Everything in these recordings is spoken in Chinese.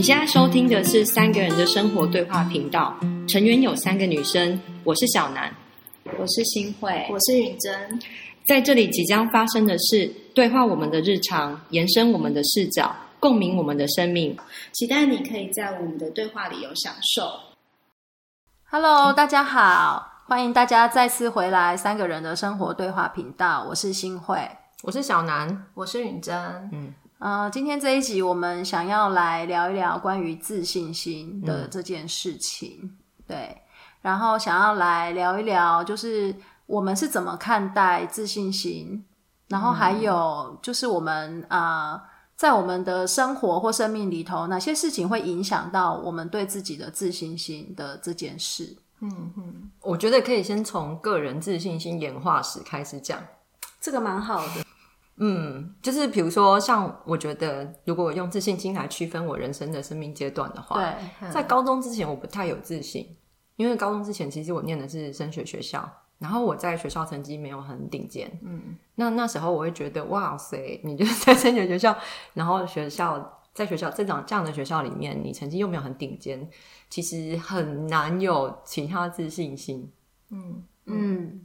你现在收听的是三个人的生活对话频道，成员有三个女生，我是小南，我是新慧，我是允珍。在这里即将发生的事对话我们的日常，延伸我们的视角，共鸣我们的生命。期待你可以在我们的对话里有享受。Hello，大家好，欢迎大家再次回来三个人的生活对话频道，我是新慧。我是小南，我是允珍。嗯，呃，今天这一集我们想要来聊一聊关于自信心的这件事情，对，然后想要来聊一聊，就是我们是怎么看待自信心，然后还有就是我们啊、呃在我们的生活或生命里头，哪些事情会影响到我们对自己的自信心的这件事？嗯嗯。我觉得可以先从个人自信心演化史开始讲。这个蛮好的，嗯，就是比如说，像我觉得，如果我用自信心来区分我人生的生命阶段的话，对，在高中之前我不太有自信，因为高中之前其实我念的是升学学校，然后我在学校成绩没有很顶尖，嗯，那那时候我会觉得，哇塞，你就是 在升学学校，然后学校在学校这种这样的学校里面，你成绩又没有很顶尖，其实很难有其他自信心。嗯，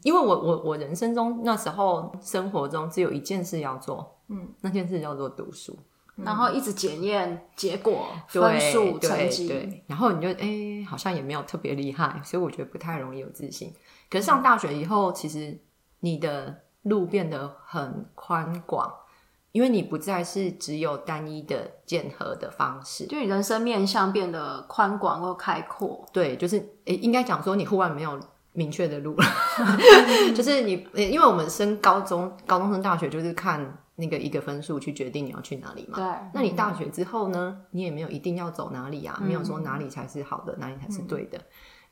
因为我我我人生中那时候生活中只有一件事要做，嗯，那件事叫做读书，然后一直检验结果、分数、成绩，对，然后你就哎、好像也没有特别厉害，所以我觉得不太容易有自信。可是上大学以后，其实你的路变得很宽广，因为你不再是只有单一的检核的方式，就你人生面向变得宽广或开阔。对，就是诶，应该讲说你忽然没有明确的路。了，就是你，因为我们升高中、高中升大学就是看那个一个分数去决定你要去哪里嘛。对，那你大学之后呢，你也没有一定要走哪里啊，没有说哪里才是好的，哪里才是对的，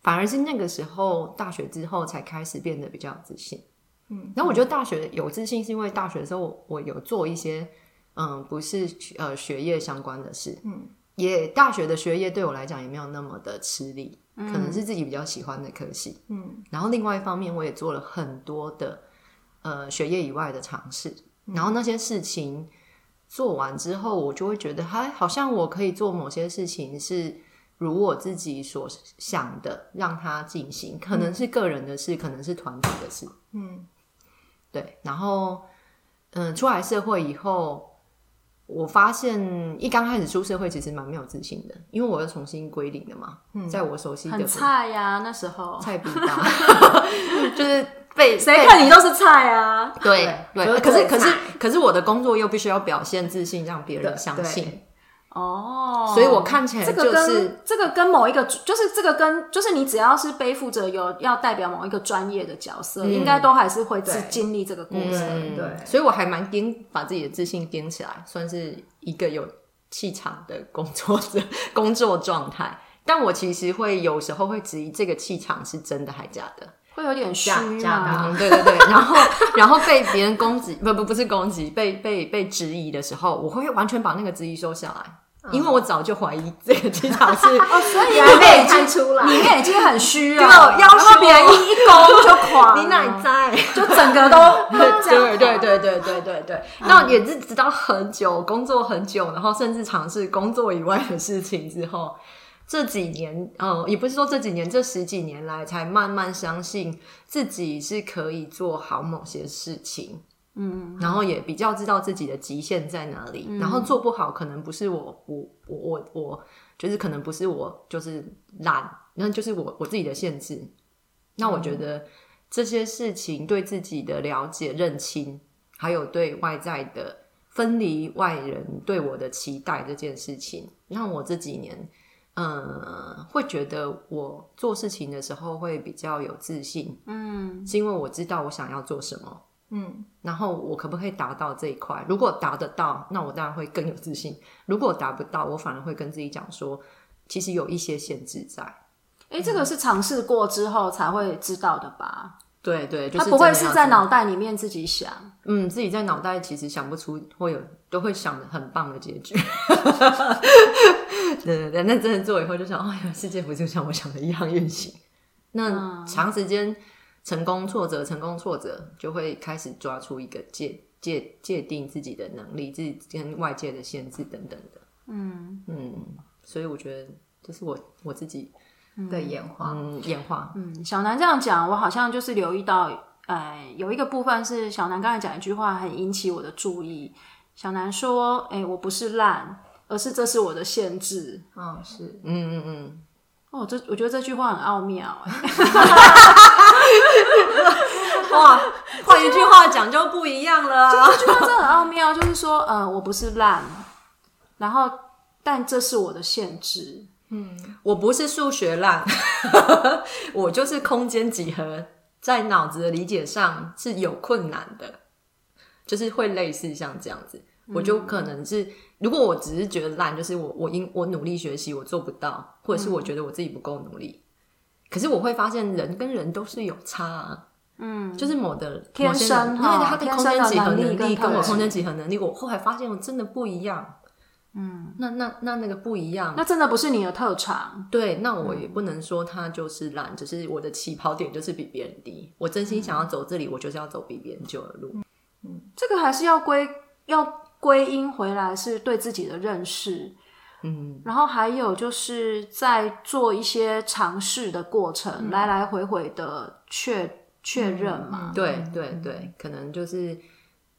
反而是那个时候大学之后才开始变得比较有自信。嗯，然后我觉得大学有自信是因为大学的时候我我有做一些嗯不是呃学业相关的事，嗯，也大学的学业对我来讲也没有那么的吃力，可能是自己比较喜欢的科系，嗯，然后另外一方面我也做了很多的呃学业以外的尝试，然后那些事情做完之后，我就会觉得，哎好像我可以做某些事情是如我自己所想的，让它进行，可能是个人的事，可能是团体的事，嗯，对。然后，嗯，出来社会以后，我发现一刚开始出社会其实蛮没有自信的，因为我要重新归零的嘛，在我熟悉的很菜呀、那时候菜比吧，就是被 谁看你都是菜啊。对对，就是可是可是可是我的工作又必须要表现自信，让别人相信，哦，所以我看起来这个跟、就是这个跟某一个，就是这个跟就是你只要是背负着有要代表某一个专业的角色，应该都还是会对经历这个过程。嗯。对。所以我还蛮盯把自己的自信盯起来，算是一个有气场的工作者 工作状态。但我其实会有时候会质疑这个气场是真的还假的。会有点虚假对对对，然后 然后被别人攻击，不不不是攻击，被被被质疑的时候，我会完全把那个质疑收下来，因为我早就怀疑这个机场是哦，所以原来被看出来，里面已经很虚了，对要然后别人一一攻就垮，你哪在？就整个都 这样对对对对对对对，那也是直到很久工作很久，然后甚至尝试工作以外的事情之后，这几年，呃，也不是说这几年，这十几年来才慢慢相信自己是可以做好某些事情。嗯，然后也比较知道自己的极限在哪里，然后做不好可能不是我我我我我，就是可能不是我就是懒，那就是我我自己的限制。那我觉得这些事情对自己的了解、认清，还有对外在的分离外人对我的期待这件事情，让我这几年，嗯，会觉得我做事情的时候会比较有自信，嗯，是因为我知道我想要做什么。嗯，然后我可不可以达到这一块？如果达得到，那我当然会更有自信；如果达不到，我反而会跟自己讲说，其实有一些限制在。哎，这个是尝试过之后才会知道的吧？对对，就是他不会是在脑袋里面自己想，嗯，自己在脑袋其实想不出会有，都会想的很棒的结局。对对对，那真的做以后就想，哎呀，世界不就像我想的一样运行？那长时间成功挫折，成功挫折，就会开始抓出一个界界界定自己的能力，自己跟外界的限制等等的。嗯嗯，所以我觉得这是我我自己的演化。嗯演化，嗯，小南这样讲，我好像就是留意到，哎，有一个部分是小南刚才讲一句话很引起我的注意。小南说：“哎、我不是烂，而是这是我的限制。嗯，是嗯嗯嗯，”哦，这我觉得这句话很奥妙、哎 哇，换一句话讲就不一样了啊。这句话真的很奥妙，就是说，呃，我不是烂，然后但这是我的限制。嗯我不是数学烂，我就是空间几何在脑子的理解上是有困难的，就是会类似像这样子。我就可能是，如果我只是觉得烂，就是我我因我努力学习我做不到，或者是我觉得我自己不够努力。可是我会发现人跟人都是有差啊，嗯，就是某的天生因为他的空间几何能力跟我空间几何能力，我后来发现我真的不一样。嗯，那那那那个不一样，那真的不是你的特长。对，那我也不能说他就是懒，只是我的起跑点就是比别人低。我真心想要走这里，我就是要走比别人久的路。嗯这个还是要归要归因回来，是对自己的认识。嗯，然后还有就是在做一些尝试的过程，来来回回的确确认嘛。对对对，可能就是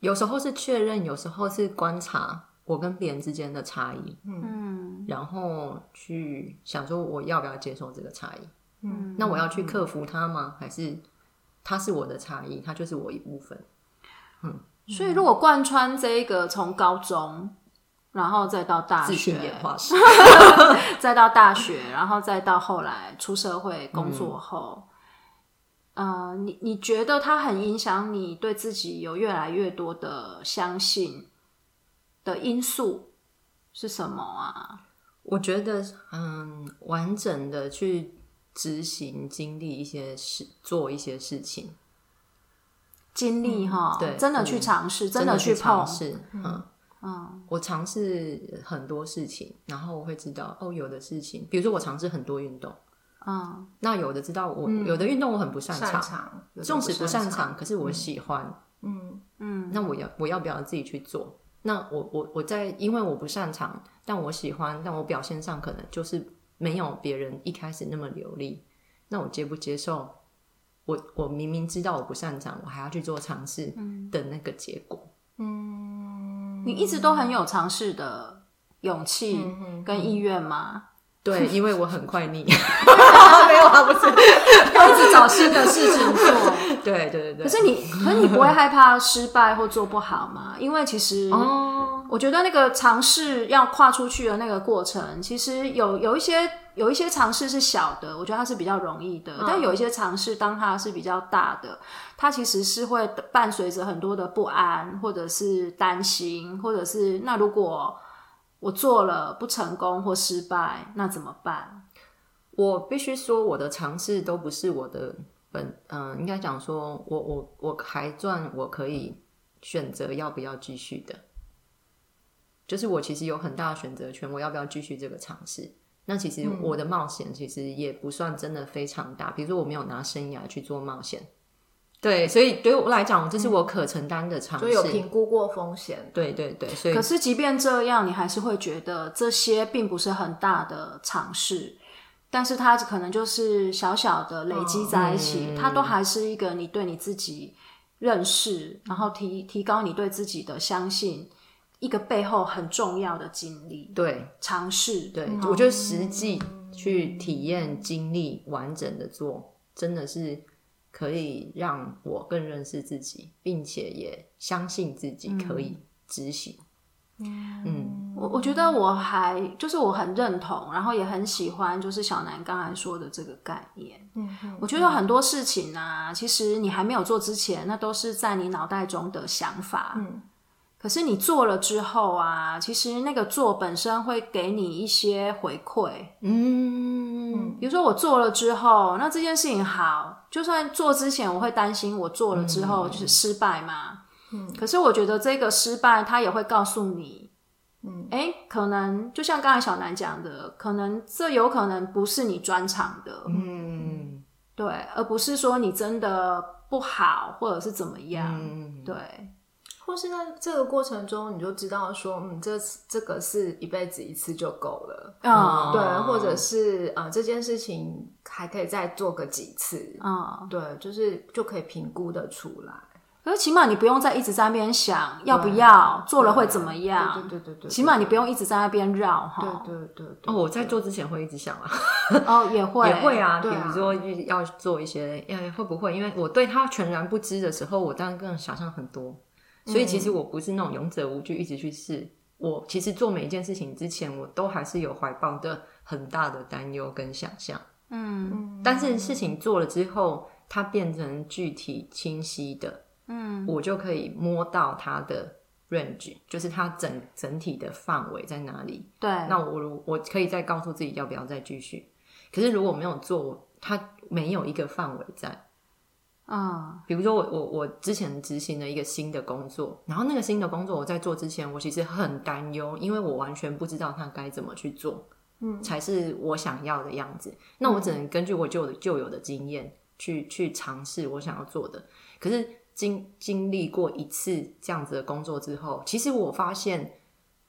有时候是确认，有时候是观察我跟别人之间的差异，嗯然后去想说我要不要接受这个差异。嗯，那我要去克服它吗？还是它是我的差异，它就是我一部分？所以如果贯穿这一个从高中，然后再到大学。再到大学，然后再到后来出社会工作后，呃，你你觉得它很影响你对自己有越来越多的相信的因素是什么啊？我觉得，嗯，完整的去执行、经历一些事、做一些事情，经历哈，对真的嗯去尝试，真的去碰，尝试，嗯，嗯我尝试很多事情，然后我会知道，哦，有的事情，比如说我尝试很多运动，嗯那有的知道我、有的运动我很不擅擅长，纵使不擅擅长，，可是我喜欢，嗯嗯，那我要我要不要自己去做？那我我我在因为我不擅长，但我喜欢，但我表现上可能就是没有别人一开始那么流利，那我接不接受？我我明明知道我不擅长，我还要去做尝试的那个结果。嗯你一直都很有尝试的勇气嗯跟意愿吗？对，因为我很快腻，没有啊，不是，要一直找新的事情做。对对对对。可是你，可是你不会害怕失败或做不好吗？因为其实，哦，我觉得那个尝试要跨出去的那个过程，其实有有一些有一些尝试是小的，我觉得它是比较容易的。但有一些尝试，当它是比较大的，它其实是会伴随着很多的不安，或者是担心，或者是那如果我做了不成功或失败，那怎么办？我必须说，我的尝试都不是我的本，嗯、应该讲说，我我我还赚，我可以选择要不要继续的，就是我其实有很大的选择权，我要不要继续这个尝试？那其实我的冒险其实也不算真的非常大，比如说我没有拿生涯去做冒险，对，所以对我来讲，这是我可承担的尝试，就有评估过风险，对对对，所以可是即便这样，你还是会觉得这些并不是很大的尝试，但是它可能就是小小的累积在一起，嗯它都还是一个你对你自己认识，然后提提高你对自己的相信，一个背后很重要的经历对尝试。对，我觉得实际去体验、经历、完整的做，真的是可以让我更认识自己，并且也相信自己可以执行。嗯我我觉得我还就是我很认同，然后也很喜欢，就是小南刚才说的这个概念。嗯我觉得很多事情啊，其实你还没有做之前，那都是在你脑袋中的想法。嗯，可是你做了之后啊，其实那个做本身会给你一些回馈。嗯比如说我做了之后，那这件事情好，就算做之前我会担心我做了之后就是失败嘛。嗯，可是我觉得这个失败，它也会告诉你，嗯，哎，可能就像刚才小南讲的，可能这有可能不是你专长的，嗯。对，而不是说你真的不好或者是怎么样，嗯，对，或是在这个过程中，你就知道说，嗯，这这个是一辈子一次就够了，嗯。对，或者是呃这件事情还可以再做个几次，嗯，对，就是就可以评估的出来，可是起码你不用再一直在那边想要不要做了会怎么样，对对对对，起码你不用一直在那边绕哈。对对对对，哦，我在做之前会一直想啊，哦，也会 也会啊，比如说要做一些，呃，会不会？因为我对他全然不知的时候，我当然更想象很多。所以其实我不是那种勇者无惧，一直去试。我其实做每一件事情之前，我都还是有怀抱的很大的担忧跟想象。嗯但是事情做了之后，它变成具体清晰的，嗯我就可以摸到它的 range，就是它整整体的范围在哪里。对，那我如我可以再告诉自己要不要再继续。可是如果没有做，它没有一个范围在。嗯比如说我我我之前执行了一个新的工作，然后那个新的工作我在做之前，我其实很担忧，因为我完全不知道它该怎么去做，嗯，才是我想要的样子。那我只能根据我旧的旧有的经验去去尝试我想要做的。可是经经历过一次这样子的工作之后，其实我发现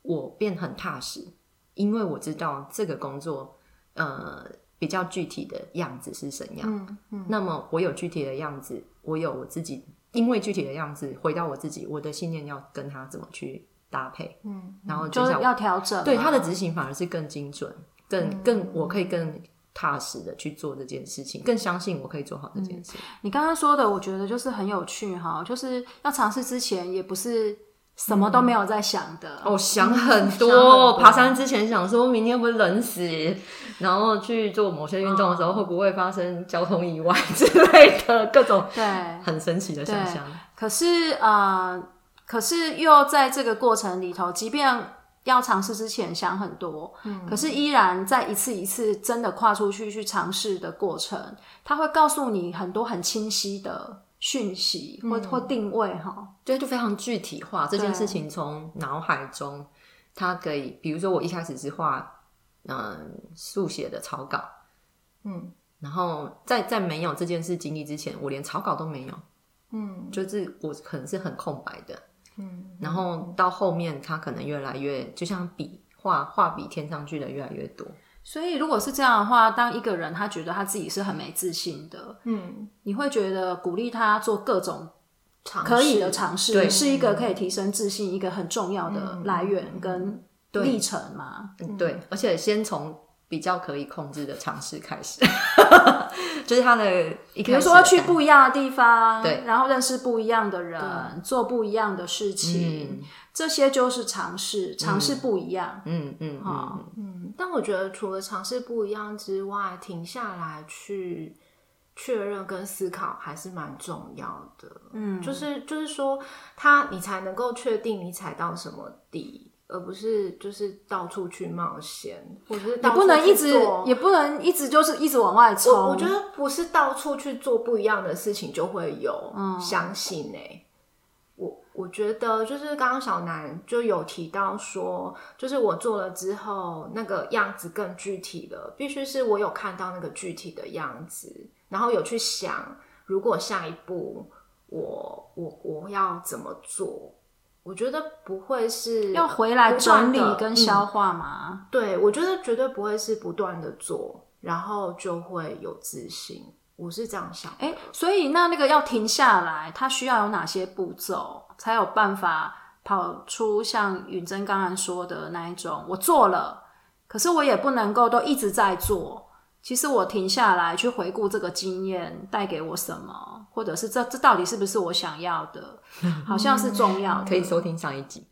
我变很踏实，因为我知道这个工作，呃。比较具体的样子是怎样？嗯嗯那么我有具体的样子，我有我自己，因为具体的样子回到我自己，我的信念要跟他怎么去搭配，嗯然后就是要调整嘛。对他的执行反而是更精准，更更我可以更踏实的去做这件事情，更相信我可以做好这件事。你刚刚说的，我觉得就是很有趣哈，就是要尝试之前也不是什么都没有在想的。哦，想很想多，很多爬山之前想说明天会不会冷死，然后去做某些运动的时候会不会发生交通意外之类的各种对，很神奇的想象。可是呃，可是又在这个过程里头，即便要尝试之前想很多，嗯，可是依然在一次一次真的跨出去去尝试的过程，他会告诉你很多很清晰的讯息或、或定位哈。对，就非常具体化这件事情，从脑海中，它可以，比如说我一开始是画，嗯，速写的草稿，嗯。然后在在没有这件事经历之前，我连草稿都没有，嗯。就是我可能是很空白的，嗯然后到后面，他可能越来越，就像笔画画笔添上去的越来越多，所以如果是这样的话，当一个人他觉得他自己是很没自信的，嗯，你会觉得鼓励他做各种尝可以的尝试，对。是一个可以提升自信一个很重要的来源跟历程嘛。嗯，对，而且先从比较可以控制的尝试开始，就是他的一比开始的如说去不一样的地方，对然后认识不一样的人，做不一样的事情，这些就是尝试，尝试不一样。嗯嗯嗯，嗯，但我觉得除了尝试不一样之外，停下来去确认跟思考还是蛮重要的。嗯，就是就是说，他你才能够确定你踩到什么地，而不是就是到处去冒险，或者是也到处不能一直，也不能一直就是一直往外冲。我我觉得不是到处去做不一样的事情就会有、嗯相信哎、我我觉得就是刚刚小南就有提到说，就是我做了之后，那个样子更具体了，必须是我有看到那个具体的样子，然后有去想，如果下一步我我我要怎么做。我觉得不会是要回来整理地嗯跟消化嘛。对，我觉得绝对不会是不断的做，然后就会有自信。我是这样想的。哎、所以那那个要停下来，它需要有哪些步骤，才有办法跑出像允珍刚刚说的那一种？我做了，可是我也不能够都一直在做。其实我停下来去回顾这个经验带给我什么，或者是这这到底是不是我想要的，好像是重要的。可以收听上一集。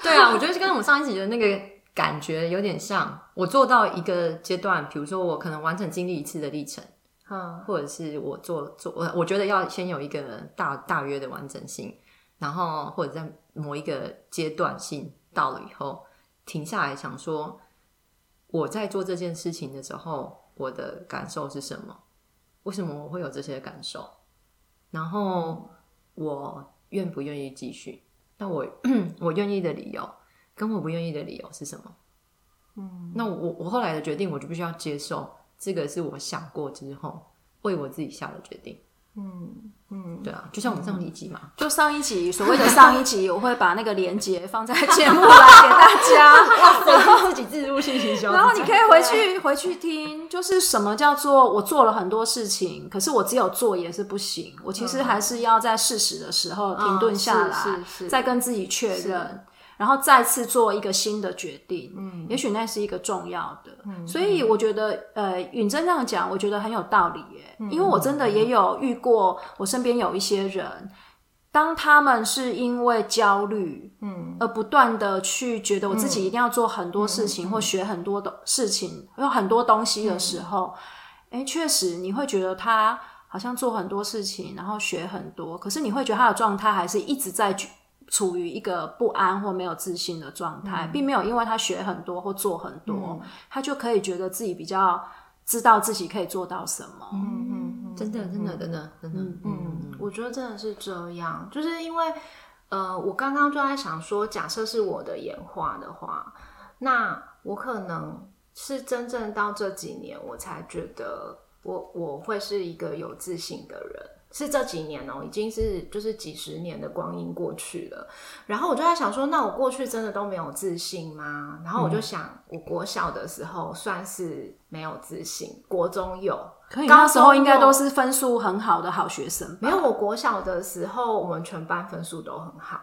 对啊，我觉得就跟我上一集的那个感觉有点像。我做到一个阶段，比如说我可能完整经历一次的历程，嗯或者是我做做，我我觉得要先有一个大大约的完整性，然后或者在某一个阶段性到了以后，停下来想说，我在做这件事情的时候，我的感受是什么？为什么我会有这些感受？然后我愿不愿意继续？那我 我愿意的理由跟我不愿意的理由是什么？嗯，那我我后来的决定，我就必须要接受，这个是我想过之后为我自己下的决定。嗯嗯，对啊，就像我们上一集嘛，就上一集所谓的上一集，我会把那个连接放在节目来给大家，然后自己自入信息然后你可以回去回去听，就是什么叫做我做了很多事情，可是我只有做也是不行，我其实还是要在适时的时候停顿下来，是是再跟自己确认。然后再次做一个新的决定，嗯，也许那是一个重要的，嗯，所以我觉得，呃，允真这样讲，我觉得很有道理耶，因为我真的也有遇过，我身边有一些人，当他们是因为焦虑，嗯，而不断的去觉得我自己一定要做很多事情或学很多的事情，有很多东西的时候，哎，确实你会觉得他好像做很多事情，然后学很多，可是你会觉得他的状态还是一直在。处于一个不安或没有自信的状态，并没有因为他学很多或做很多，他就可以觉得自己比较知道自己可以做到什么。嗯嗯，真的真的真的真的，嗯，我觉得真的是这样，就是因为呃，我刚刚就在想说，假设是我的演化的话，那我可能是真正到这几年，我才觉得我我会是一个有自信的人。是这几年哦，已经是就是几十年的光阴过去了，然后我就在想说，那我过去真的都没有自信吗？然后我就想，我国小的时候算是没有自信，国中有。可以，那时候应该都是分数很好的好学生。没有，我国小的时候，我们全班分数都很好，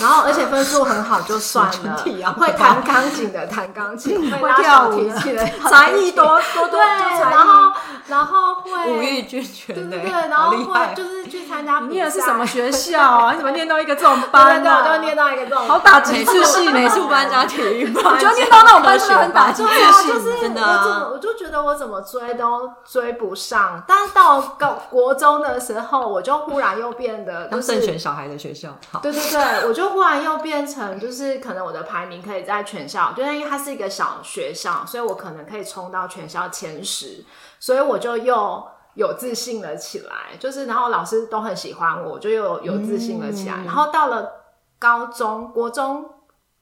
然后而且分数很好就算了，会弹钢琴的弹钢琴，会 跳提琴的 才艺多多多，然后然后会五育俱全，对对对，然后会就是去参加。你念的是什么学校啊？你怎么念到一个这种班呢？我就念到一个这种，好打击自信，美术班加体育班，我觉得念到那种班真的很打击自信，真的。我怎么我就觉得我怎么追都追。不上，但是到高国中的时候，我就忽然又变得 就是慎选小孩的学校。好，对对对，我就忽然又变成就是可能我的排名可以在全校，就因为它是一个小学校，所以我可能可以冲到全校前十，所以我就又有自信了起来。就是然后老师都很喜欢我，就又有自信了起来。然后到了高中，国中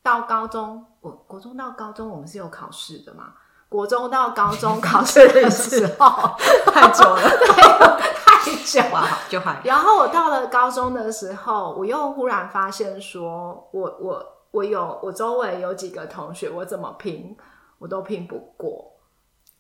到高中，我国中到高中，我们是有考试的嘛？国中到高中 考试的时候。太久了，太久了，就还。然后我到了高中的时候，我又忽然发现，说我我我有我周围有几个同学，我怎么拼我都拼不过，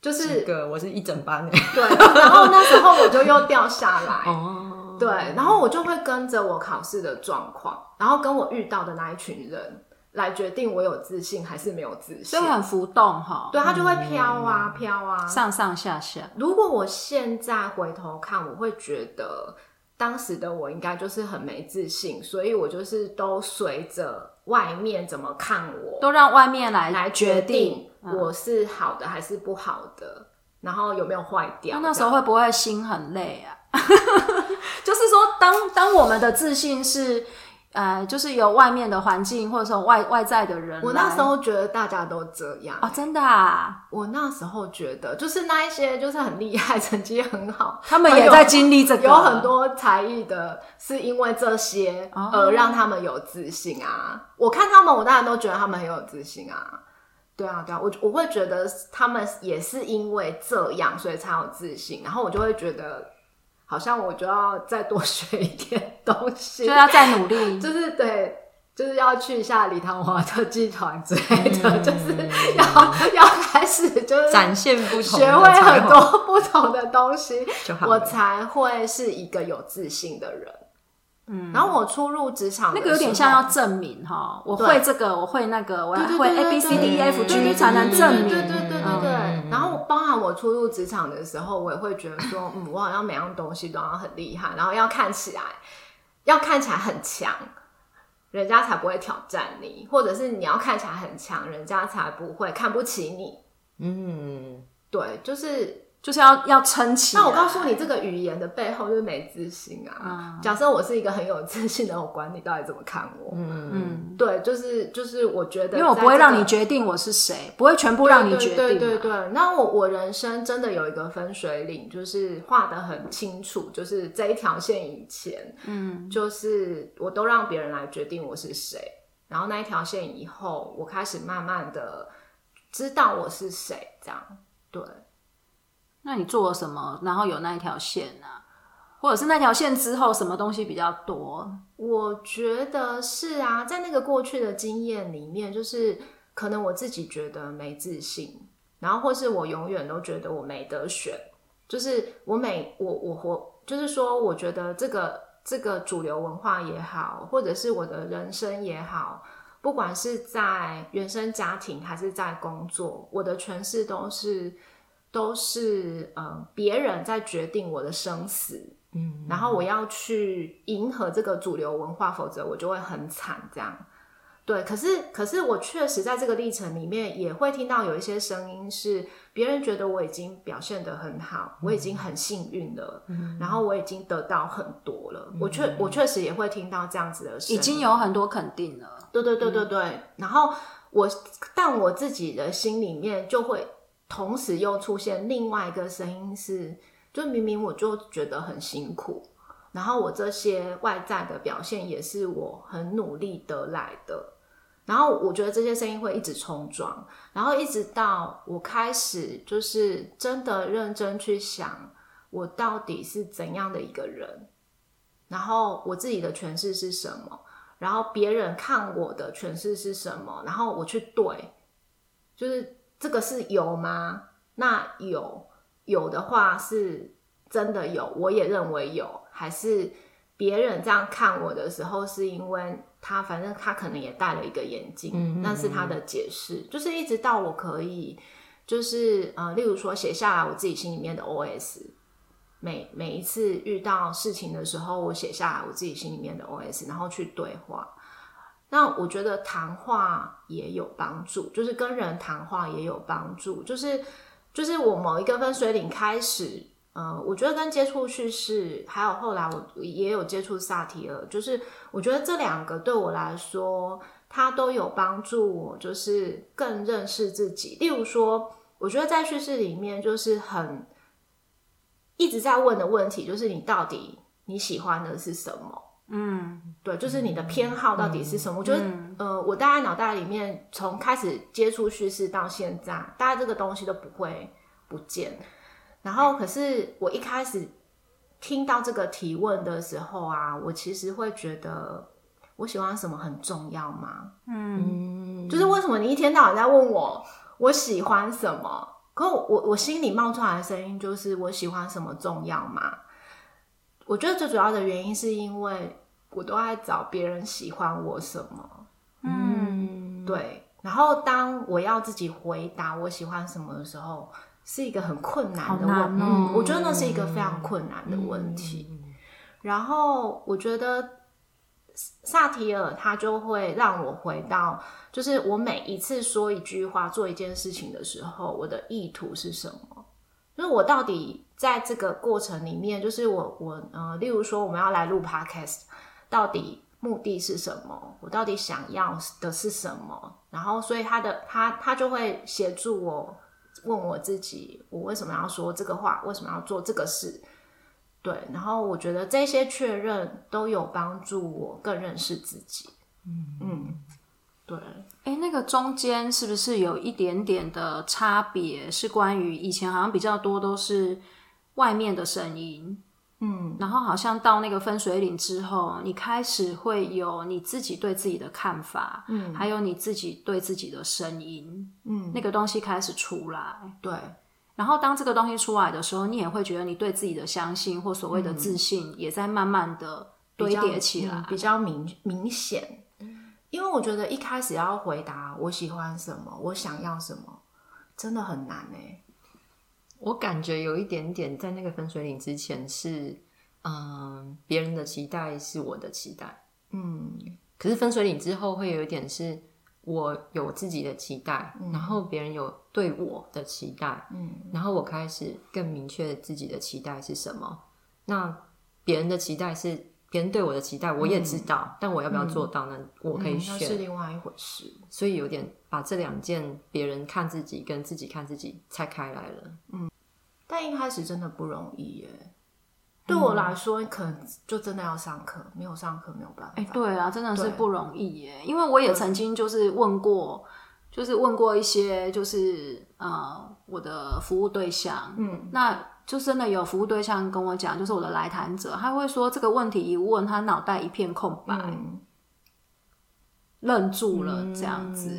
就是个？我是一整班对，然后那时候我就又掉下来，哦，对，然后我就会跟着我考试的状况，然后跟我遇到的那一群人。来决定我有自信还是没有自信，所以很浮动哈。对，它就会飘啊飘啊，上上下下。如果我现在回头看，我会觉得当时的我应该就是很没自信，所以我就是都随着外面怎么看我，都让外面来来决定我是好的还是不好的，然后有没有坏掉。那时候会不会心很累啊？就是说，当当我们的自信是。呃，就是有外面的环境，或者说外外在的人。我那时候觉得大家都这样哦，真的啊！我那时候觉得，就是那一些就是很厉害，成绩很好，他们也在经历这个，有很多才艺的，是因为这些而让他们有自信啊。我看他们，我当然都觉得他们很有自信啊。对啊，对啊，我我会觉得他们也是因为这样，所以才有自信。然后我就会觉得。好像我就要再多 学一点东西，就要再努力，就是对，就是要去一下李唐华特技团之类的，就是要要开始就是展现不同，学会很多不同的东西，我才会是一个有自信的人。嗯，然后我初入职场，那个有点像要证明哈，我会这个，我会那个，我要会 A B C D E F G 才能证明，对对对对对。然后包含我初入职场的时候，我也会觉得说，嗯，我好像每样东西都要很厉害，然后要看起来要看起来很强，人家才不会挑战你，或者是你要看起来很强，人家才不会看不起你。嗯，对，就是。就是要要撑起。那我告诉你，这个语言的背后就是没自信啊。假设我是一个很有自信的，我管你到底怎么看我。嗯嗯，对，就是就是，我觉得，因为我不会让你决定我是谁，不会全部让你决定。对对对。那我我人生真的有一个分水岭，就是画的很清楚，就是这一条线以前，嗯，就是我都让别人来决定我是谁，然后那一条线以后，我开始慢慢的知道我是谁，这样对。那你做了什么？然后有那一条线呢？或者是那条线之后什么东西比较多？我觉得是啊，在那个过去的经验里面，就是可能我自己觉得没自信，然后或是我永远都觉得我没得选，就是我每我我活，就是说，我觉得这个这个主流文化也好，或者是我的人生也好，不管是在原生家庭还是在工作，我的诠释都是都是呃别人在决定我的生死。嗯，然后我要去迎合这个主流文化，否则我就会很惨。这样，对。可是，可是我确实在这个历程里面，也会听到有一些声音，是别人觉得我已经表现的很好，我已经很幸运了，嗯然后我已经得到很多了。我确，我确实也会听到这样子的声音，已经有很多肯定了。对对对对对。然后我，但我自己的心里面就会同时又出现另外一个声音是。就明明我就觉得很辛苦，然后我这些外在的表现也是我很努力得来的，然后我觉得这些声音会一直冲撞，然后一直到我开始就是真的认真去想，我到底是怎样的一个人，然后我自己的诠释是什么，然后别人看我的诠释是什么，然后我去对，就是这个是有吗？那有。有的话是真的有，我也认为有，还是别人这样看我的时候，是因为他反正他可能也戴了一个眼镜，那是他的解释。就是一直到我可以，就是呃，例如说写下来我自己心里面的 OS，每每一次遇到事情的时候，我写下来我自己心里面的 OS，然后去对话。那我觉得谈话也有帮助，就是跟人谈话也有帮助，就是。就是我某一个分水岭开始，呃，我觉得跟接触叙事，还有后来我也有接触萨提尔，就是我觉得这两个对我来说，它都有帮助我，就是更认识自己。例如说，我觉得在叙事里面，就是很一直在问的问题，就是你到底你喜欢的是什么？嗯，对，就是你的偏好到底是什么？我觉得，呃，我大概脑袋里面从开始接触叙事到现在，大家这个东西都不会不见。然后，可是我一开始听到这个提问的时候啊，我其实会觉得我喜欢什么很重要吗？嗯，就是为什么你一天到晚在问我我喜欢什么？可我我心里冒出来的声音就是我喜欢什么重要吗？我觉得最主要的原因是因为我都在找别人喜欢我什么，嗯，对。然后当我要自己回答我喜欢什么的时候，是一个很困难的问题。我觉得那是一个非常困难的问题。然后我觉得萨提尔他就会让我回到，就是我每一次说一句话、做一件事情的时候，我的意图是什么？就是我到底。在这个过程里面，就是我我呃，例如说我们要来录 podcast，到底目的是什么？我到底想要的是什么？然后，所以他的他他就会协助我问我自己，我为什么要说这个话？为什么要做这个事？对，然后我觉得这些确认都有帮助我更认识自己。嗯嗯，对。哎，那个中间是不是有一点点的差别？是关于以前好像比较多都是。外面的声音，嗯，然后好像到那个分水岭之后，你开始会有你自己对自己的看法，嗯，还有你自己对自己的声音，嗯，那个东西开始出来，对。然后当这个东西出来的时候，你也会觉得你对自己的相信或所谓的自信也在慢慢的堆叠起来，比较明明显。因为我觉得一开始要回答我喜欢什么，我想要什么，真的很难哎。我感觉有一点点在那个分水岭之前是，嗯，别人的期待是我的期待，嗯，可是分水岭之后会有一点是我有自己的期待，然后别人有对我的期待，嗯，然后我开始更明确自己的期待是什么。那别人的期待是别人对我的期待，我也知道，但我要不要做到呢？我可以选，是另外一回事。所以有点把这两件别人看自己跟自己看自己拆开来了，嗯。但一开始真的不容易耶，对我来说，可能就真的要上课，没有上课没有办法。哎，对啊，真的是不容易耶。因为我也曾经就是问过，就是问过一些，就是呃，我的服务对象，嗯，那就真的有服务对象跟我讲，就是我的来谈者，他会说这个问题一问，他脑袋一片空白，愣住了这样子。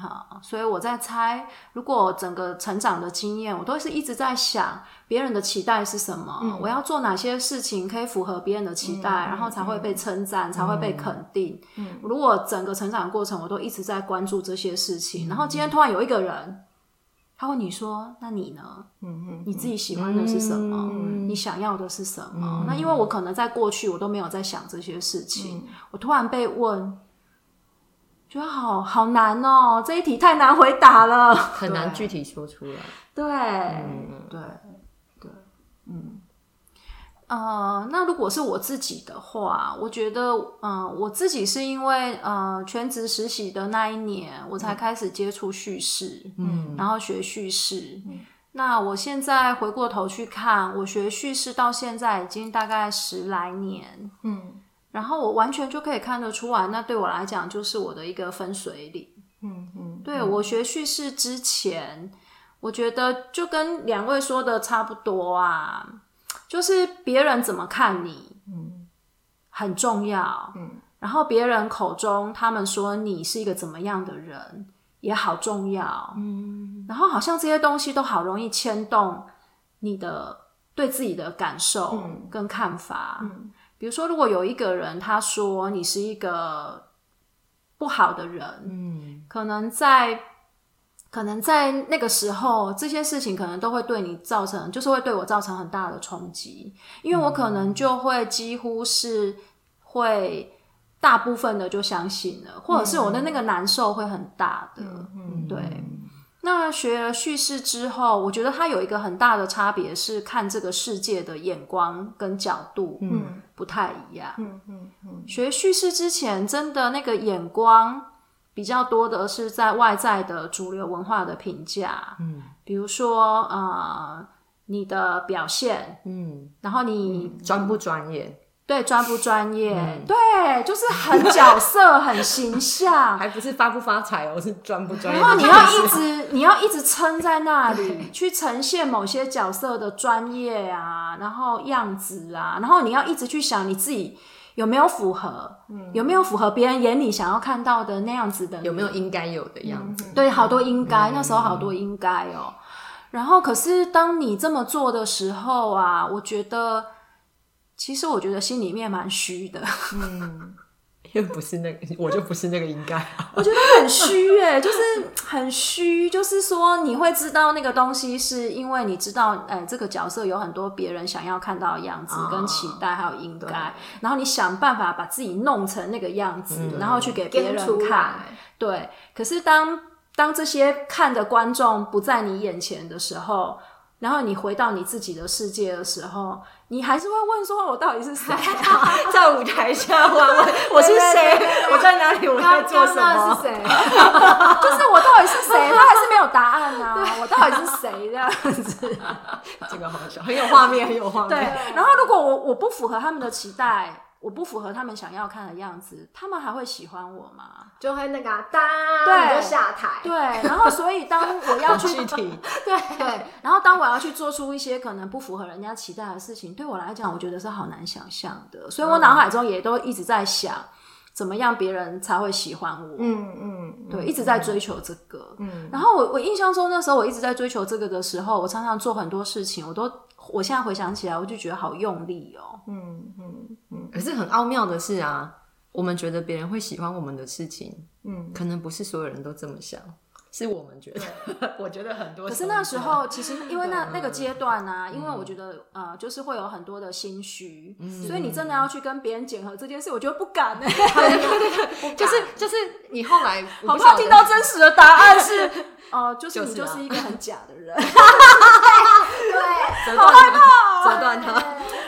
好，所以我在猜，如果整个成长的经验，我都是一直在想别人的期待是什么，我要做哪些事情可以符合别人的期待，然后才会被称赞，才会被肯定。如果整个成长过程我都一直在关注这些事情，然后今天突然有一个人，他问你说：“那你呢？嗯你自己喜欢的是什么？你想要的是什么？”那因为我可能在过去我都没有在想这些事情，我突然被问。觉得好好难哦，这一题太难回答了，很难具体说出来。对，对，对，嗯，呃，那如果是我自己的话，我觉得，嗯，我自己是因为呃全职实习的那一年，我才开始接触叙事，嗯，然后学叙事。那我现在回过头去看，我学叙事到现在已经大概十来年，嗯。然后我完全就可以看得出来，那对我来讲就是我的一个分水岭。嗯嗯，对我学叙事之前，我觉得就跟两位说的差不多啊，就是别人怎么看你，嗯，很重要。嗯，然后别人口中他们说你是一个怎么样的人，也好重要。嗯，然后好像这些东西都好容易牵动你的对自己的感受跟看法。嗯。比如说，如果有一个人他说你是一个不好的人，嗯，可能在可能在那个时候，这些事情可能都会对你造成，就是会对我造成很大的冲击，因为我可能就会几乎是会大部分的就相信了，或者是我的那个难受会很大的，嗯，对。那学了叙事之后，我觉得它有一个很大的差别是看这个世界的眼光跟角度，嗯，不太一样。嗯嗯嗯。学叙事之前，真的那个眼光比较多的是在外在的主流文化的评价，嗯，比如说呃你的表现，嗯，然后你专不专业。对，专不专业？对，就是很角色，很形象，还不是发不发财哦，是专不专业。然后你要一直，你要一直撑在那里，去呈现某些角色的专业啊，然后样子啊，然后你要一直去想你自己有没有符合，有没有符合别人眼里想要看到的那样子的，有没有应该有的样子？对，好多应该，那时候好多应该哦。然后，可是当你这么做的时候啊，我觉得。其实我觉得心里面蛮虚的，嗯，因为不是那个，我就不是那个应该。我觉得很虚哎，就是很虚，就是说你会知道那个东西，是因为你知道，哎，这个角色有很多别人想要看到的样子跟期待，还有应该，然后你想办法把自己弄成那个样子，然后去给别人看。对，可是当当这些看的观众不在你眼前的时候。然后你回到你自己的世界的时候，你还是会问说：“我到底是谁？在舞台下问问我是谁？我在哪里？我在做什么？是谁？就是我到底是谁？他还是没有答案啊！我到底是谁？这样子，这个好笑，很有画面，很有画面。对。然后如果我我不符合他们的期待。我不符合他们想要看的样子，他们还会喜欢我吗？就会那个哒，对，就下台。对，然后所以当我要去对 对，然后当我要去做出一些可能不符合人家期待的事情，对我来讲，我觉得是好难想象的。所以我脑海中也都一直在想，怎么样别人才会喜欢我？嗯嗯，对，一直在追求这个。嗯，然后我我印象中那时候我一直在追求这个的时候，我常常做很多事情，我都。我现在回想起来，我就觉得好用力哦。嗯嗯嗯。可是很奥妙的是啊，我们觉得别人会喜欢我们的事情，嗯，可能不是所有人都这么想，是我们觉得。我觉得很多。可是那时候，其实 因为那那个阶段呢，因为我觉得呃，就是会有很多的心虚，所以你真的要去跟别人检核这件事，我觉得不敢呢。对对对，就是就是你后来好怕听到真实的答案是，哦，就是你就是一个很假的人。对，好害怕，折断他。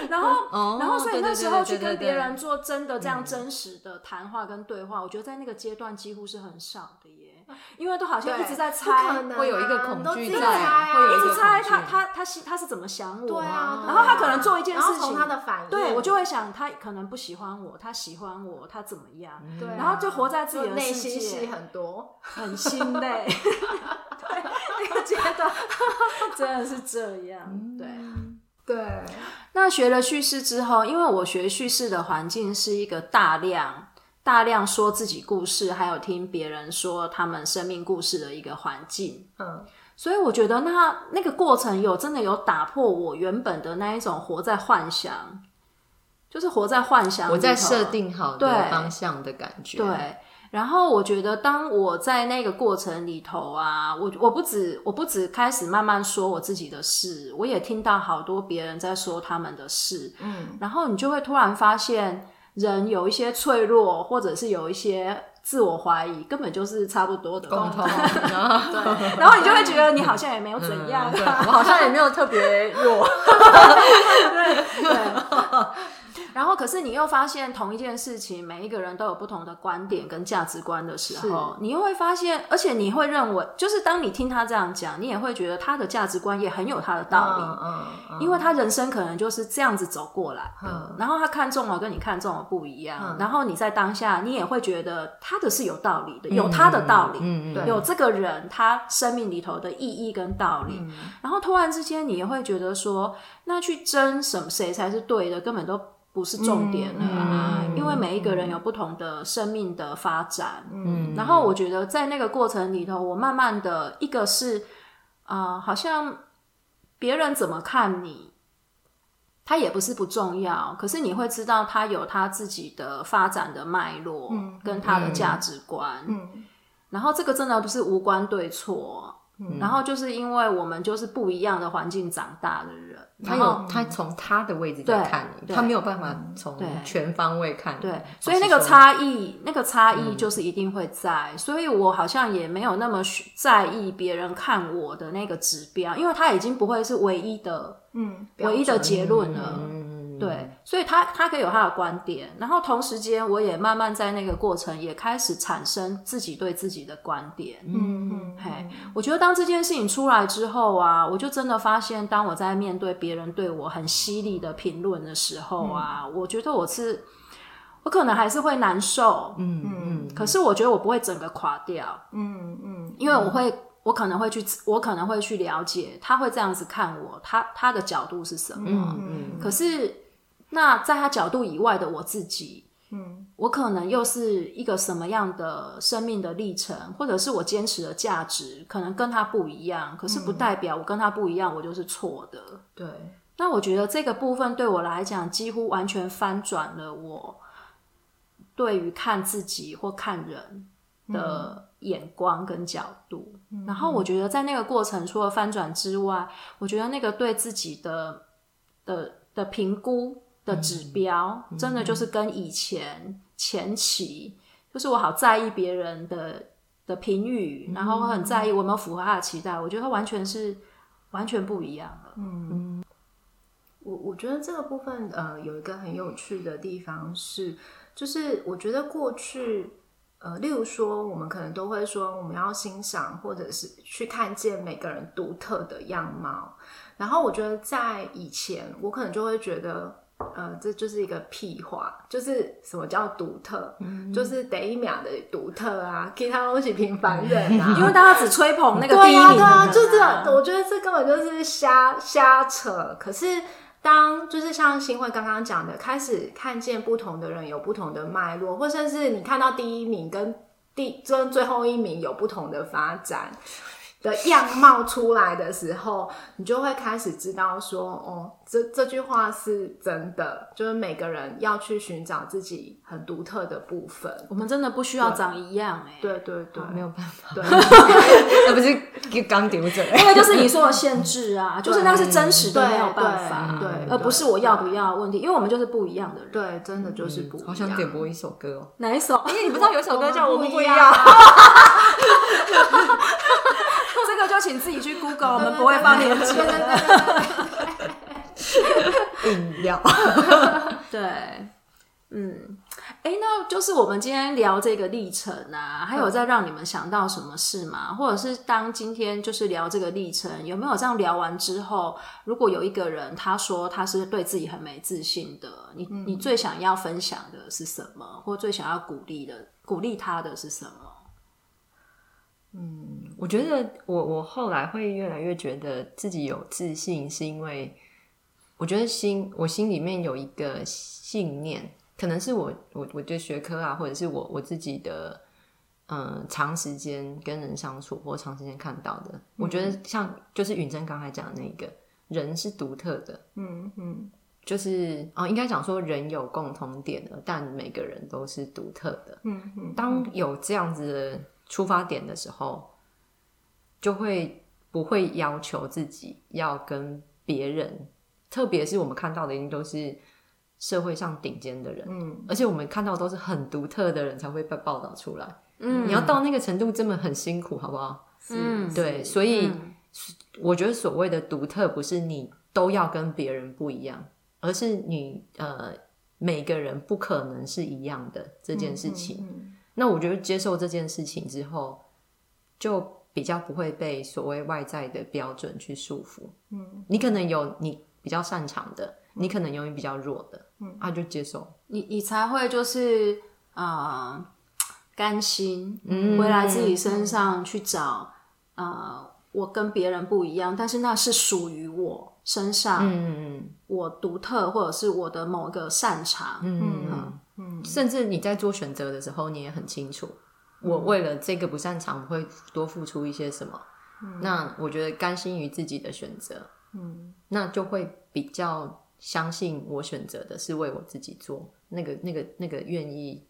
然后，然后，所以那时候去跟别人做真的这样真实的谈话跟对话，我觉得在那个阶段几乎是很少的耶，因为都好像一直在猜，会有一个恐惧在，会有一直猜他他他是他是怎么想我，然后他可能做一件事情，他的反应，对我就会想他可能不喜欢我，他喜欢我，他怎么样？对，然后就活在自己的内心戏很多，很心累。对，那个阶段。真的是这样，对。对，那学了叙事之后，因为我学叙事的环境是一个大量大量说自己故事，还有听别人说他们生命故事的一个环境，嗯，所以我觉得那那个过程有真的有打破我原本的那一种活在幻想，就是活在幻想，我在设定好的对。方向的感觉。对，然后我觉得，当我在那个过程里头啊，我我不止我不止开始慢慢说我自己的事，我也听到好多别人在说他们的事，嗯，然后你就会突然发现，人有一些脆弱，或者是有一些自我怀疑，根本就是差不多的共同 对，然后你就会觉得你好像也没有怎样、我好像也没有特别弱。对。然后，可是你又发现同一件事情，每一个人都有不同的观点跟价值观的时候，你又会发现，而且你会认为，就是当你听他这样讲，你也会觉得他的价值观也很有他的道理，嗯嗯，因为他人生可能就是这样子走过来的，嗯然后他看中了跟你看中了不一样，然后你在当下，你也会觉得他的是有道理的，有他的道理，嗯嗯对有这个人他生命里头的意义跟道理，然后突然之间你也会觉得说，那去争什么谁才是对的，根本都不是重点了啊，因为每一个人有不同的生命的发展，嗯，然后我觉得在那个过程里头，我慢慢的一个是啊、呃好像别人怎么看你。他也不是不重要，可是你会知道他有他自己的发展的脉络，跟他的价值观，嗯然后这个真的不是无关对错，然后就是因为我们就是不一样的环境长大的人，他有他从他的位置在看你，他没有办法从全方位看你。对，所以那个差异，那个差异就是一定会在，所以我好像也没有那么在意别人看我的那个指标，因为他已经不会是唯一的、嗯，唯一的结论了。嗯，对，所以他他可以有他的观点，然后同时间我也慢慢在那个过程也开始产生自己对自己的观点。嗯嗯，嘿，我觉得当这件事情出来之后啊，我就真的发现，当我在面对别人对我很犀利的评论的时候啊，我觉得我是，我可能还是会难受，嗯嗯可是我觉得我不会整个垮掉，嗯嗯，因为我会，我可能会去，我可能会去了解他会这样子看我，他他的角度是什么。嗯嗯可是，那在他角度以外的我自己，嗯，我可能又是一个什么样的生命的历程，或者是我坚持的价值，可能跟他不一样。可是不代表我跟他不一样，我就是错的。对，那我觉得这个部分对我来讲，几乎完全翻转了我对于看自己或看人的眼光跟角度。然后我觉得在那个过程，除了翻转之外，我觉得那个对自己的的的评估的指标，真的就是跟以前前期，就是我好在意别人的的评语，然后我很在意我有没有符合他的期待，我觉得完全是完全不一样了。我我觉得这个部分呃有一个很有趣的地方是，就是我觉得过去呃，例如说我们可能都会说我们要欣赏或者是去看见每个人独特的样貌，然后我觉得在以前我可能就会觉得。呃，这就是一个屁话，就是什么叫独特，就是得一秒的独特啊，其他东西平凡人啊，因为大家只吹捧那个第一名的对啊，就这啊样，我觉得这根本就是瞎瞎扯。可是当就是像新会刚刚讲的，开始看见不同的人有不同的脉络，或甚至你看到第一名跟第跟最后一名有不同的发展。的样貌出来的时候，你就会开始知道说，哦，这这句话是真的，就是每个人要去寻找自己很独特的部分。我们真的不需要长一样哎、对对对，没有办法，对，那不是给刚丢着。那个就是你说的限制啊，就是那是真实的，对没有办法，对对而不是我要不要的问题，因为我们就是不一样的人。对，真的就是不一样。好想点播一首歌哦。哪一首？哎，你不知道有一首歌叫《我们不一样请自己去 Google，我们不会放链接。饮料。对，嗯，哎，那就是我们今天聊这个历程啊，还有在让你们想到什么事吗？或者是当今天就是聊这个历程，有没有这样聊完之后，如果有一个人他说他是对自己很没自信的，你你最想要分享的是什么，或最想要鼓励的鼓励他的是什么？我觉得我我后来会越来越觉得自己有自信，是因为我觉得心我心里面有一个信念，可能是我我我对学科啊，或者是我我自己的。嗯，长时间跟人相处或长时间看到的，我觉得像就是允珍刚才讲的那个人是独特的，嗯嗯，就是哦，应该讲说人有共同点的，但每个人都是独特的，嗯嗯，当有这样子的出发点的时候，就会不会要求自己要跟别人，特别是我们看到的，一定都是社会上顶尖的人，嗯，而且我们看到都是很独特的人才会被报道出来。嗯，你要到那个程度，真的很辛苦，好不好？嗯，对，所以我觉得所谓的独特，不是你都要跟别人不一样，而是你呃，每个人不可能是一样的这件事情。那我觉得接受这件事情之后，就比较不会被所谓外在的标准去束缚。嗯，你可能有你比较擅长的，你可能有你比较弱的，嗯，啊，就接受。你你才会就是啊。甘心嗯回来自己身上去找，呃，我跟别人不一样，但是那是属于我身上，嗯我独特或者是我的某个擅长，嗯嗯，甚至你在做选择的时候，你也很清楚，我为了这个不擅长，会多付出一些什么。那我觉得甘心于自己的选择，嗯，那就会比较相信我选择的是为我自己做，那个那个那个愿意。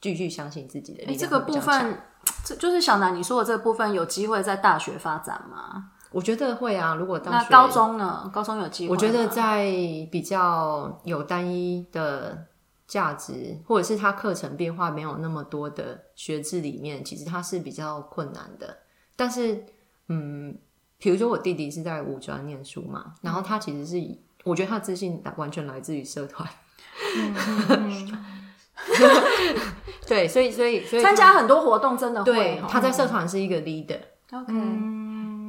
继续相信自己的力量。这个部分，这就是小南你说的这个部分，有机会在大学发展吗？我觉得会啊。如果那高中呢？高中有机会？我觉得在比较有单一的价值，或者是他课程变化没有那么多的学制里面，其实他是比较困难的。但是，嗯，比如说我弟弟是在五专念书嘛，然后他其实是，我觉得他自信完全来自于社团。对，所以所以所以参加很多活动真的会，他在社团是一个 leader。OK，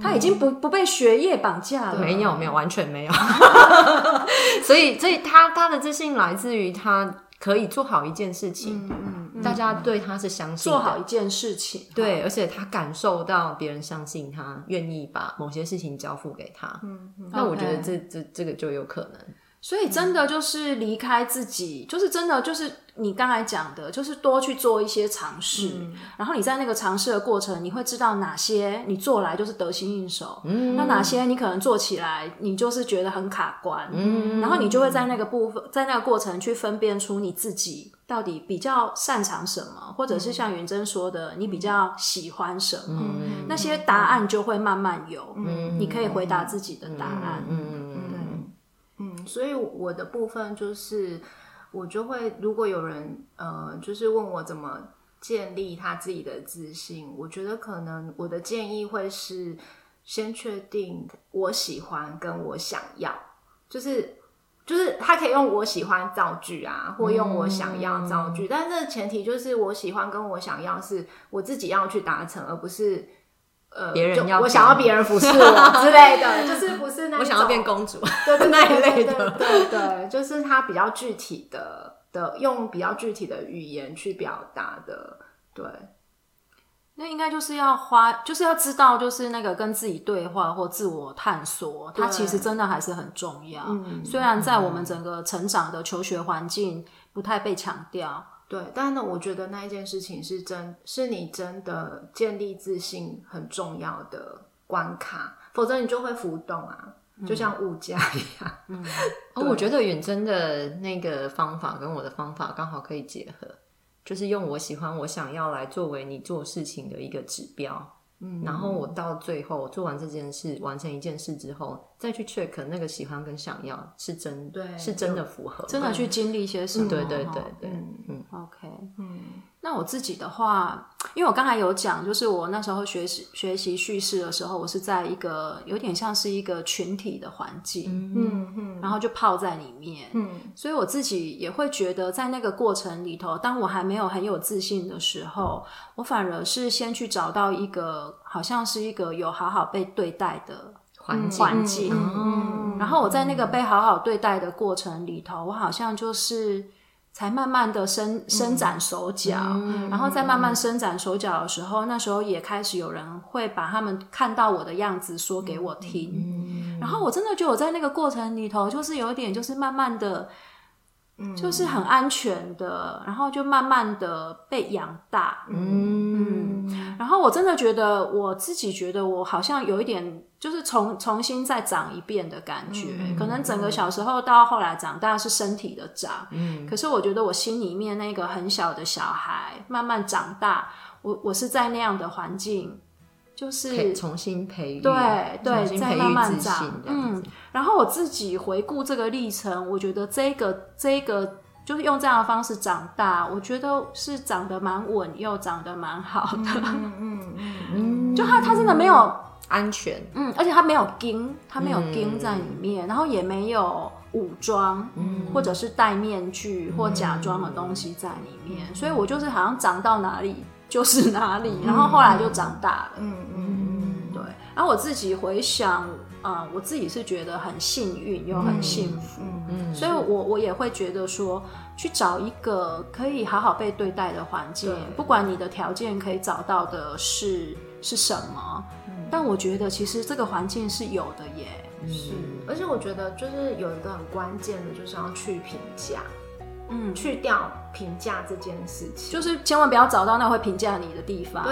他已经不不被学业绑架了，没有没有完全没有。所以所以他他的自信来自于他可以做好一件事情，大家对他是相信做好一件事情，对，而且他感受到别人相信他，愿意把某些事情交付给他。嗯，那我觉得这这这个就有可能。所以真的就是离开自己，就是真的就是你刚才讲的，就是多去做一些尝试，然后你在那个尝试的过程，你会知道哪些你做来就是得心应手，那哪些你可能做起来你就是觉得很卡关，然后你就会在那个部分，在那个过程去分辨出你自己到底比较擅长什么，或者是像云珍说的，你比较喜欢什么，那些答案就会慢慢有，你可以回答自己的答案。嗯，所以我的部分就是，我就会如果有人呃，就是问我怎么建立他自己的自信，我觉得可能我的建议会是先确定我喜欢跟我想要，就是就是他可以用我喜欢造句啊，或用我想要造句，但是前提就是我喜欢跟我想要是我自己要去达成，而不是。呃，别人要我想要别人服侍我 之类的，就是不是那 我想要变公主，对 对那一类的，对对，就是他比较具体的的，用比较具体的语言去表达的，对。那应该就是要花，就是要知道，就是那个跟自己对话或自我探索，它其实真的还是很重要。虽然在我们整个成长的求学环境不太被强调。对，但呢，我觉得那一件事情是真，是你真的建立自信很重要的关卡，否则你就会浮动啊，就像物价一样。嗯，哦，我觉得远征的那个方法跟我的方法刚好可以结合，就是用我喜欢、我想要来作为你做事情的一个指标。嗯，然后我到最后做完这件事，完成一件事之后，再去 check 那个喜欢跟想要是真，对，是真的符合，真的去经历一些什么？对对对对，嗯，OK，嗯。那我自己的话，因为我刚才有讲，就是我那时候学习学习叙事的时候，我是在一个有点像是一个群体的环境，嗯嗯，然后就泡在里面，嗯，所以我自己也会觉得，在那个过程里头，当我还没有很有自信的时候，我反而是先去找到一个好像是一个有好好被对待的环环境，嗯，然后我在那个被好好对待的过程里头，我好像就是。才慢慢的伸伸展手脚，然后再慢慢伸展手脚的时候，那时候也开始有人会把他们看到我的样子说给我听，然后我真的觉得我在那个过程里头，就是有一点，就是慢慢的，就是很安全的，然后就慢慢的被养大。嗯，然后我真的觉得我自己觉得我好像有一点，就是重重新再长一遍的感觉。可能整个小时候到后来长大是身体的长，嗯，可是我觉得我心里面那个很小的小孩慢慢长大，我我是在那样的环境，就是重新培育，对对再慢慢长嗯，然后我自己回顾这个历程，我觉得这个这个就是用这样的方式长大，我觉得是长得蛮稳，又长得蛮好的。嗯嗯嗯嗯，就他他真的没有，安全，嗯，而且它没有钉，它没有钉在里面，然后也没有武装，或者是戴面具或假装的东西在里面，所以我就是好像长到哪里就是哪里，然后后来就长大了。嗯嗯嗯。对，然后我自己回想，呃，我自己是觉得很幸运又很幸福，嗯，所以我我也会觉得说，去找一个可以好好被对待的环境，不管你的条件可以找到的是是什么，但我觉得其实这个环境是有的耶。嗯，是，而且我觉得就是有一个很关键的，就是要去评价，嗯，去掉评价这件事情。就是千万不要找到那会评价你的地方。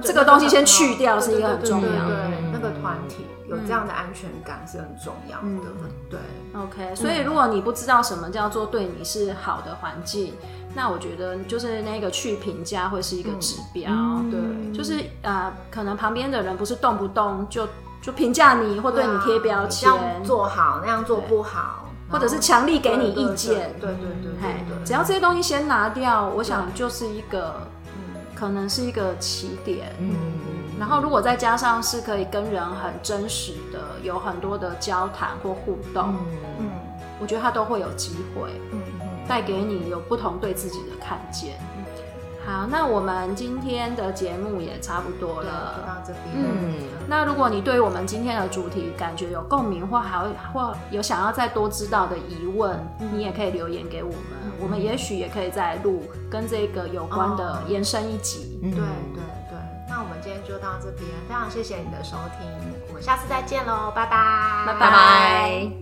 这个东西先去掉是一个很重要的对那个团体有这样的安全感是很重要的。对，OK，所以如果你不知道什么叫做对你是好的环境，那我觉得就是那个去评价会是一个指标。对，就是呃，可能旁边的人不是动不动就就评价你或对你贴标签，做好，那样做不好，或者是强力给你意见。对对对只要这些东西先拿掉，我想就是一个，可能是一个起点。嗯，然后如果再加上是可以跟人很真实的，有很多的交谈或互动，嗯我觉得他都会有机会带给你有不同对自己的看见。好，那我们今天的节目也差不多了。到这边。嗯，那如果你对我们今天的主题感觉有共鸣，或还有或有想要再多知道的疑问，你也可以留言给我们，我们也许也可以再录跟这个有关的哦延伸一集。嗯对对对，那我们今天就到这边，非常谢谢你的收听，我们下次再见喽，拜拜，拜拜拜。